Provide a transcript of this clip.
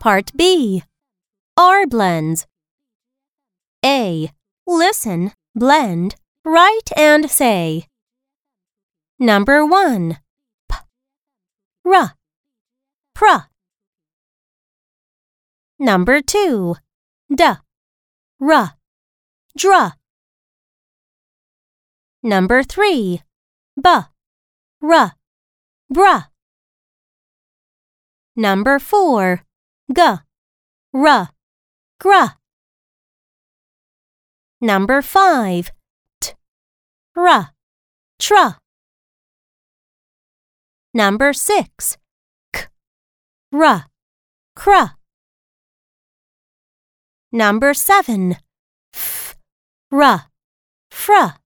Part B. R blends. A. Listen, blend, write and say. Number 1. P. R. Pr. Number 2. D. R. Dr. Number 3. B. R. Br. Number 4. G. R. Gr. Number 5. T. R. Tr. Number 6. K. R. Cr. Number 7. F. R. Fr.